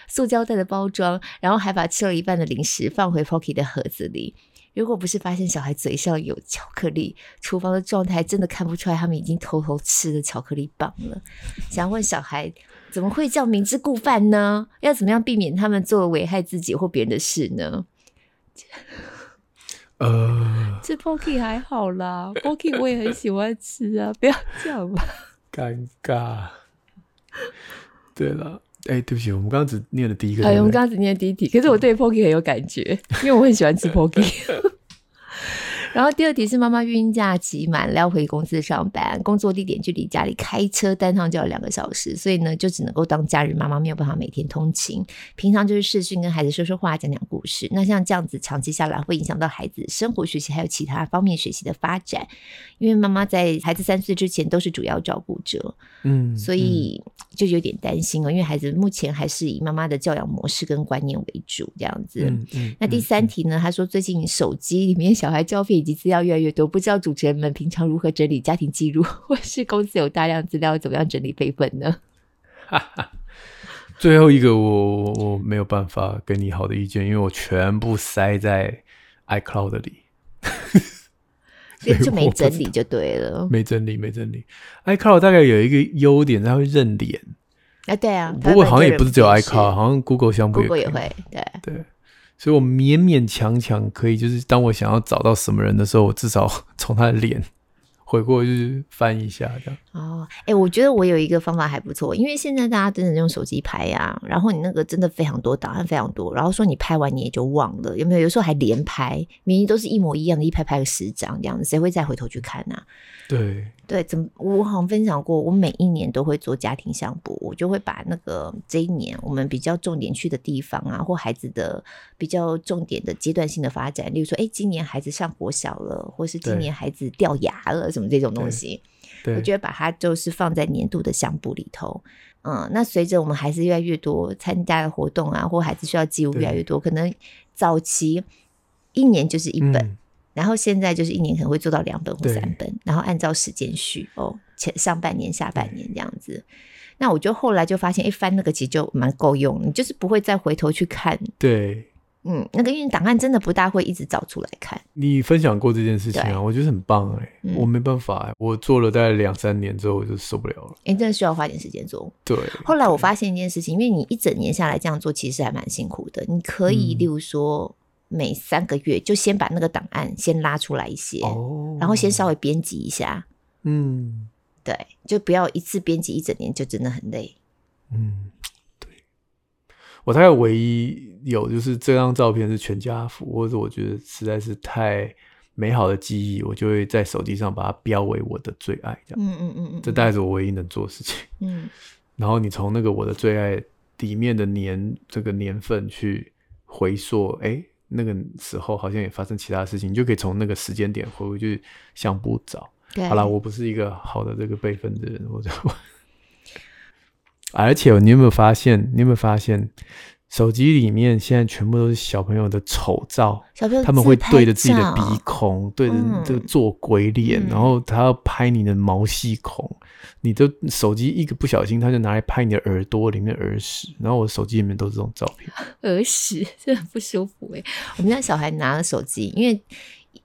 塑胶袋的包装，然后还把吃了一半的零食放回 Pocky 的盒子里。如果不是发现小孩嘴上有巧克力，厨房的状态真的看不出来他们已经偷偷吃了巧克力棒了。想问小孩怎么会这样明知故犯呢？要怎么样避免他们做危害自己或别人的事呢？<laughs> 呃，这 Pocky 还好啦，Pocky 我也很喜欢吃啊，不要这样吧。尴尬。<laughs> 对了。哎、欸，对不起，我们刚刚只念了第一个。哎，我们刚刚只念了第一题，可是我对 Pocky 很有感觉，因为我很喜欢吃 Pocky。<laughs> 然后第二题是妈妈孕假期满了要回公司上班，工作地点距离家里开车单趟就要两个小时，所以呢就只能够当假日妈妈，没有办法每天通勤。平常就是视讯跟孩子说说话、讲讲故事。那像这样子长期下来会影响到孩子生活学习还有其他方面学习的发展，因为妈妈在孩子三岁之前都是主要照顾者，嗯，所以就有点担心哦，因为孩子目前还是以妈妈的教养模式跟观念为主这样子。嗯嗯、那第三题呢？他说最近手机里面小孩照片。以及资料越来越多，不知道主持人们平常如何整理家庭记录，<laughs> 或是公司有大量资料，怎么样整理备份呢？<laughs> 最后一个我，我我没有办法给你好的意见，因为我全部塞在 iCloud 里，就 <laughs> 没整理就对了，没整理，没整理。iCloud 大概有一个优点，它会认脸。啊，对啊，不过好像也不是只有 iCloud，好像 Google 相簿也会，对对。所以我勉勉强强可以，就是当我想要找到什么人的时候，我至少从他的脸回过去翻一下，这样。哦，哎、欸，我觉得我有一个方法还不错，因为现在大家真的用手机拍呀、啊，然后你那个真的非常多档案，非常多，然后说你拍完你也就忘了，有没有？有时候还连拍，明明都是一模一样的，一拍拍个十张这样子，谁会再回头去看呢、啊？对对，怎么？我好像分享过，我每一年都会做家庭相簿，我就会把那个这一年我们比较重点去的地方啊，或孩子的比较重点的阶段性的发展，例如说，哎，今年孩子上国小了，或是今年孩子掉牙了，什么这种东西，我就会把它就是放在年度的相簿里头。嗯，那随着我们孩子越来越多参加的活动啊，或孩子需要记录越来越多，可能早期一年就是一本。嗯然后现在就是一年可能会做到两本或三本，然后按照时间序哦，前上半年、下半年这样子。那我就后来就发现，一翻那个其实就蛮够用，你就是不会再回头去看。对，嗯，那个因为档案真的不大会一直找出来看。你分享过这件事情啊，我觉得很棒哎、欸，嗯、我没办法哎、欸，我做了大概两三年之后我就受不了了。哎，真的需要花点时间做。对。后来我发现一件事情，因为你一整年下来这样做，其实还蛮辛苦的。你可以，例如说。嗯每三个月就先把那个档案先拉出来一些，哦、然后先稍微编辑一下。嗯，对，就不要一次编辑一整年，就真的很累。嗯，对。我大概唯一有就是这张照片是全家福，或者我觉得实在是太美好的记忆，我就会在手机上把它标为我的最爱。这样，嗯嗯嗯嗯，这大概是我唯一能做的事情。嗯，<laughs> 然后你从那个我的最爱里面的年这个年份去回溯，哎。那个时候好像也发生其他事情，你就可以从那个时间点回回去相不找。对好了，我不是一个好的这个备份的人，我就。而且你有没有发现？你有没有发现？手机里面现在全部都是小朋友的丑照，小朋友他们会对着自己的鼻孔，对着这个做鬼脸，嗯、然后他要拍你的毛细孔，嗯、你的手机一个不小心，他就拿来拍你的耳朵里面耳屎，然后我手机里面都是这种照片，<laughs> 耳屎真的很不舒服哎。我们家小孩拿了手机，因为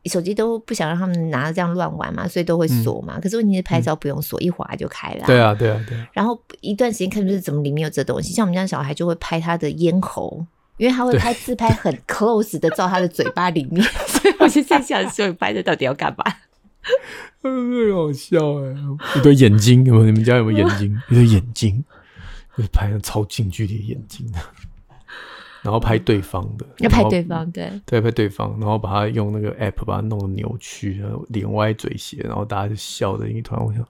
手机都不想让他们拿着这样乱玩嘛，所以都会锁嘛。嗯、可是问题是拍照不用锁，嗯、一滑就开了。对啊，对啊，对啊。然后一段时间看就是怎么里面有这东西，像我们家小孩就会拍他的咽喉，因为他会拍自拍很 <laughs> close 的照他的嘴巴里面，所以我就在想，所以拍这到底要干嘛？很好笑哎！一对眼睛，有没有？你们家有没有眼睛？一对眼睛，就是拍的超近距离眼睛，然后拍对方的，要拍对方，对对，拍对方，然后把他用那个 app 把它弄得扭曲，然后脸歪嘴斜，然后大家就笑的一团。我想，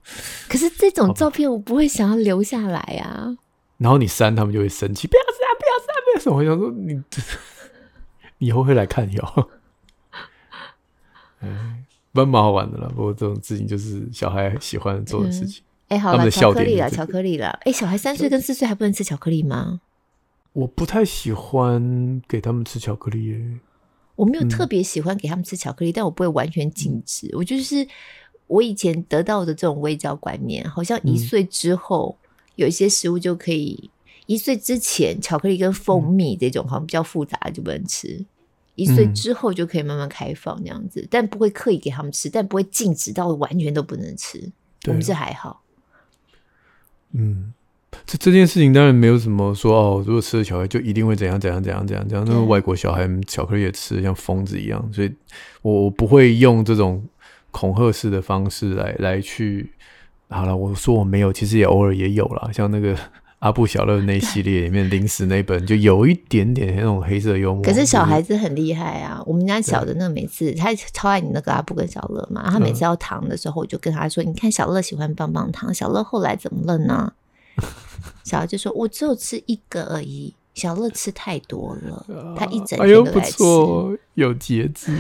可是这种照片我不会想要留下来啊。然后你删，他们就会生气，不要删，不要删，不要删。我想说，你你以后会来看哟。哎。蛮蛮好玩的啦，不过这种事情就是小孩喜欢做的事情。哎、嗯，欸、好了，巧克力了，巧克力了。哎、欸，小孩三岁跟四岁还不能吃巧克力吗？我不太喜欢给他们吃巧克力耶。我没有特别喜欢给他们吃巧克力，嗯、但我不会完全禁止。嗯、我就是我以前得到的这种卫教观念，好像一岁之后、嗯、有一些食物就可以，一岁之前巧克力跟蜂蜜这种好像比较复杂就不能吃。一岁之后就可以慢慢开放这样子，嗯、但不会刻意给他们吃，但不会禁止到完全都不能吃。我们是还好。嗯，这这件事情当然没有什么说哦，如果吃了巧克力就一定会怎样怎样怎样怎样怎样。那个外国小孩巧克力也吃的像疯子一样，所以我我不会用这种恐吓式的方式来来去。好了，我说我没有，其实也偶尔也有啦，像那个。<laughs> 阿布小乐那系列里面零食那本就有一点点那种黑色幽默。可是小孩子很厉害啊！我们家小的那每次他超爱你那个阿布跟小乐嘛，他每次要糖的时候，我就跟他说：“你看小乐喜欢棒棒糖，小乐后来怎么了呢？”小孩就说：“我只有吃一个而已，小乐吃太多了，他一整天都在吃。”哎呦，不错，有节制。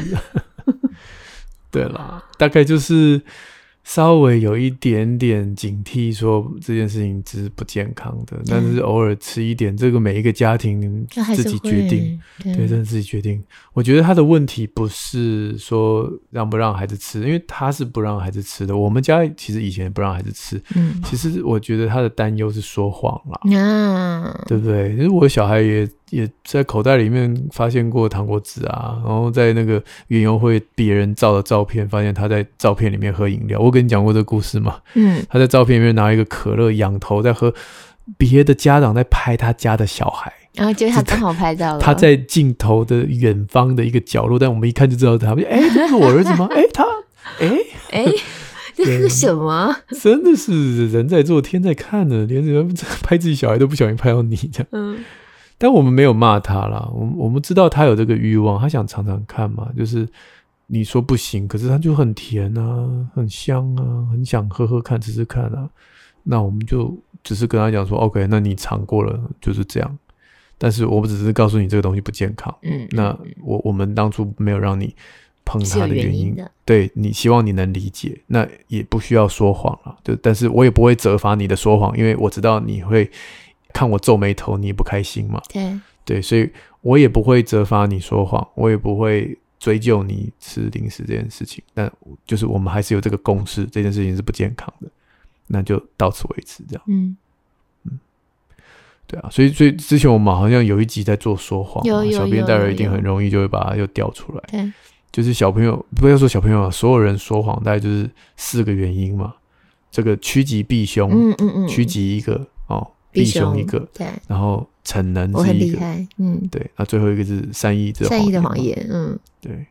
<laughs> 对啦，大概就是。稍微有一点点警惕，说这件事情只是不健康的，对但是偶尔吃一点，这个每一个家庭自己决定，对，对，真的自己决定。我觉得他的问题不是说让不让孩子吃，因为他是不让孩子吃的。我们家其实以前不让孩子吃，嗯，其实我觉得他的担忧是说谎了，嗯，对不对？其实我小孩也。也在口袋里面发现过糖果纸啊，然后在那个园游会别人照的照片，发现他在照片里面喝饮料。我跟你讲过这个故事吗？嗯，他在照片里面拿一个可乐，仰头在喝，别的家长在拍他家的小孩，然后结果他刚好拍到了。他在镜头的远方的一个角落，但我们一看就知道他，哎、欸，<laughs> 这是我儿子吗？哎、欸，他，哎、欸，哎、欸，这是什么？真的是人在做天在看呢，连人拍自己小孩都不小心拍到你这样。嗯。但我们没有骂他啦，我我们知道他有这个欲望，他想尝尝看嘛。就是你说不行，可是他就很甜啊，很香啊，很想喝喝看，吃吃看啊。那我们就只是跟他讲说，OK，那你尝过了就是这样。但是我们只是告诉你这个东西不健康。嗯，那我我们当初没有让你碰它的原因，对，你希望你能理解，那也不需要说谎了。就但是我也不会责罚你的说谎，因为我知道你会。看我皱眉头，你也不开心嘛？对对，所以我也不会责罚你说谎，我也不会追究你吃零食这件事情。但就是我们还是有这个共识，这件事情是不健康的，那就到此为止，这样。嗯嗯，对啊，所以所以之前我们好像有一集在做说谎，小编待会一定很容易就会把它又调出来。对，就是小朋友不要说小朋友啊，所有人说谎大概就是四个原因嘛。这个趋吉避凶，嗯嗯嗯，趋吉一个哦。避凶一个，对，然后逞能是一个，我很厉害，嗯，对，那最后一个是善意的善意的谎言，嗯，对，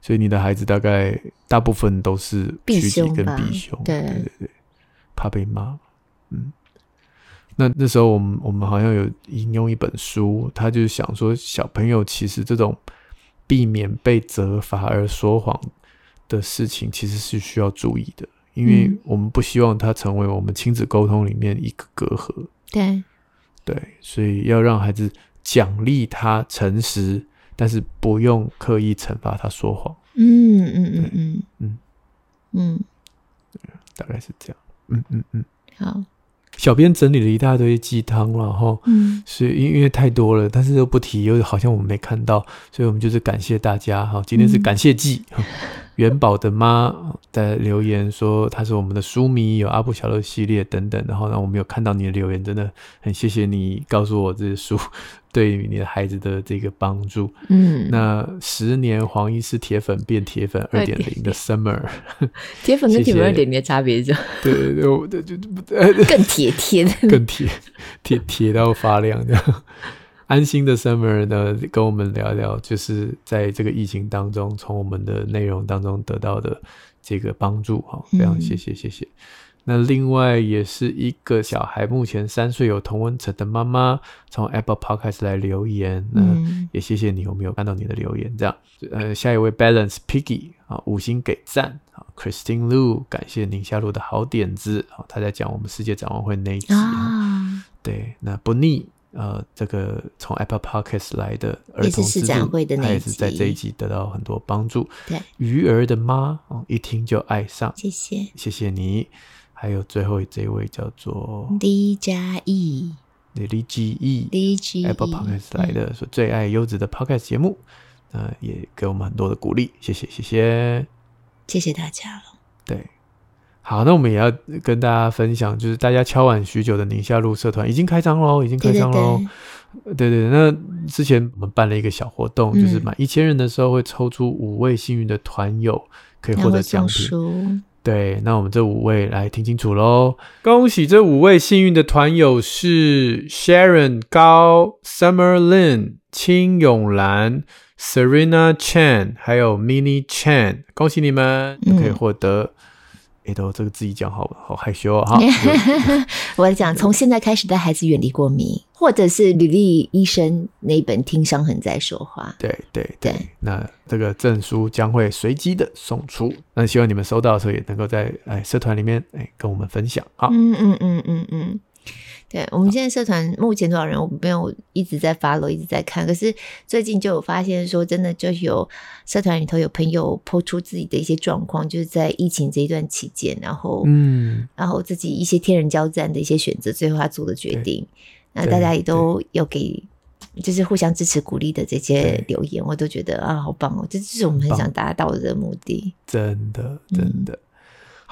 所以你的孩子大概大部分都是趋吉跟避凶，对。对对，怕被骂，嗯，那那时候我们我们好像有引用一本书，他就是想说小朋友其实这种避免被责罚而说谎的事情，其实是需要注意的，因为我们不希望它成为我们亲子沟通里面一个隔阂。对，对，所以要让孩子奖励他诚实，但是不用刻意惩罚他说谎。嗯嗯嗯嗯嗯嗯，嗯大概是这样。嗯嗯嗯，好。小编整理了一大堆鸡汤，然后，嗯，所以因因为太多了，但是又不提，又好像我们没看到，所以我们就是感谢大家。哈，今天是感谢季。嗯元宝的妈的留言说他是我们的书迷，有阿布小乐系列等等。然后呢，我们有看到你的留言，真的很谢谢你告诉我这些书对于你的孩子的这个帮助。嗯，那十年黄医师铁粉变铁粉二点零的 Summer，<laughs> 铁粉跟铁粉二点零的差别是对对对，我就更铁铁，更铁铁 <laughs> 铁到发亮这样。安心的 Summer 呢，跟我们聊聊，就是在这个疫情当中，从我们的内容当中得到的这个帮助哈，非常谢谢谢谢。嗯、那另外也是一个小孩，目前三岁有同温层的妈妈，从 Apple Podcast 来留言，那也谢谢你，我没有看到你的留言？这样，呃，下一位 Balance Piggy 啊，五星给赞啊，Christine Lu 感谢宁夏路的好点子啊，他在讲我们世界展望会那一集啊，对，那不腻。呃，这个从 Apple Podcast 来的儿童之展会的那一集，在这一集得到很多帮助。对，鱼儿的妈哦，一听就爱上。谢谢，谢谢你。还有最后这一位叫做李佳毅，李李基毅，李基 Apple Podcast 来的，说最爱优质的 Podcast 节目，那，也给我们很多的鼓励。谢谢，谢谢，谢谢大家了。对。好，那我们也要跟大家分享，就是大家敲碗许久的宁夏路社团已经开张喽，已经开张喽。对，对对，那之前我们办了一个小活动，嗯、就是满一千人的时候会抽出五位幸运的团友，可以获得奖品。对，那我们这五位来听清楚喽，恭喜这五位幸运的团友是 Sharon 高、Summer Lin、青永兰、Serena Chan，还有 Mini Chan，恭喜你们可以获得。这个自己讲好好害羞啊！哈 <laughs> <laughs> 我来讲，从现在开始带孩子远离过敏，或者是履历医生那一本《听伤痕在说话》。对对对，对那这个证书将会随机的送出。那希望你们收到的时候，也能够在哎社团里面哎跟我们分享啊！嗯嗯嗯嗯嗯。对，我们现在社团目前多少人？我没有一直在 follow，一直在看。可是最近就有发现说，真的就有社团里头有朋友 po 出自己的一些状况，就是在疫情这一段期间，然后嗯，然后自己一些天人交战的一些选择，最后他做的决定。那大家也都有给，就是互相支持鼓励的这些留言，我都觉得啊，好棒哦！这就是我们很想达到的目的。真的，真的。嗯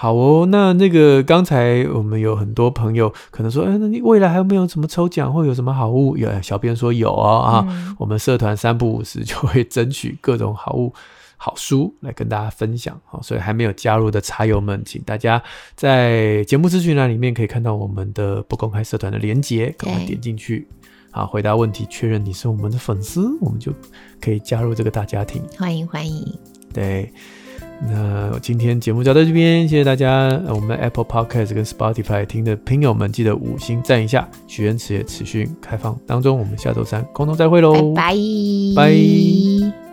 好哦，那那个刚才我们有很多朋友可能说，哎，那你未来还有没有什么抽奖或有什么好物？有小编说有哦啊，嗯、我们社团三不五时就会争取各种好物、好书来跟大家分享。好，所以还没有加入的茶友们，请大家在节目资讯栏里面可以看到我们的不公开社团的连接，赶快点进去，好，回答问题，确认你是我们的粉丝，我们就可以加入这个大家庭。欢迎欢迎，对。那今天节目就到这边，谢谢大家。我们 Apple Podcast 跟 Spotify 听的朋友们，记得五星赞一下。许愿池也持续开放当中，我们下周三空中再会喽，拜拜。拜。